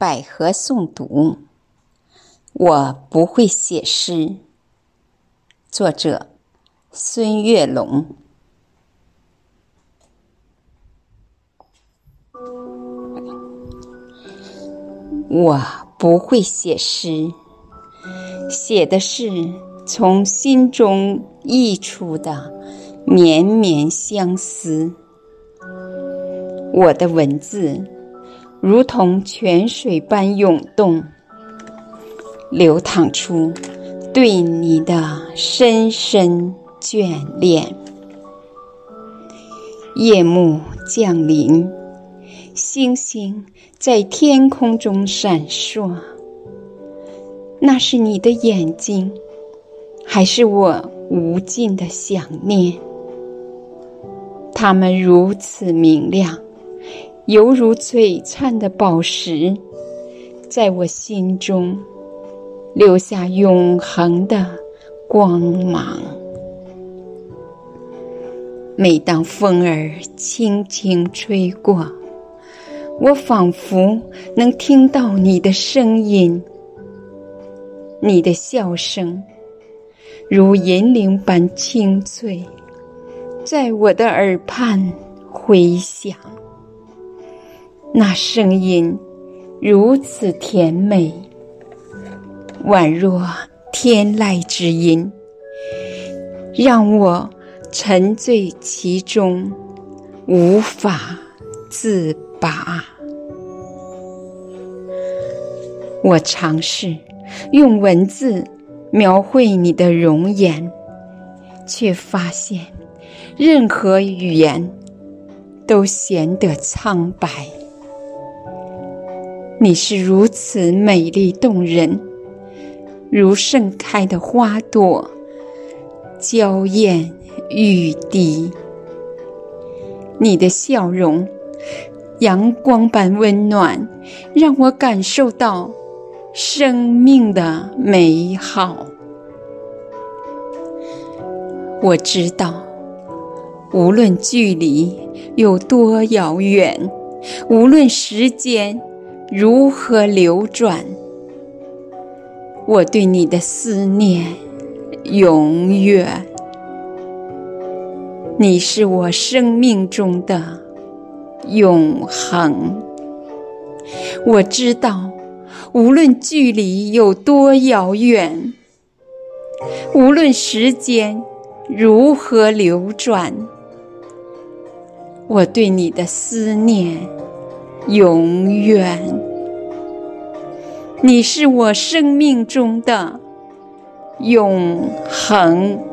百合诵读，我不会写诗。作者：孙月龙。我不会写诗，写的是从心中溢出的绵绵相思。我的文字如同泉水般涌动，流淌出对你的深深眷恋。夜幕降临，星星在天空中闪烁。那是你的眼睛，还是我无尽的想念？它们如此明亮。犹如璀璨的宝石，在我心中留下永恒的光芒。每当风儿轻轻吹过，我仿佛能听到你的声音，你的笑声如银铃般清脆，在我的耳畔回响。那声音如此甜美，宛若天籁之音，让我沉醉其中，无法自拔。我尝试用文字描绘你的容颜，却发现任何语言都显得苍白。你是如此美丽动人，如盛开的花朵，娇艳欲滴。你的笑容，阳光般温暖，让我感受到生命的美好。我知道，无论距离有多遥远，无论时间。如何流转？我对你的思念永远。你是我生命中的永恒。我知道，无论距离有多遥远，无论时间如何流转，我对你的思念。永远，你是我生命中的永恒。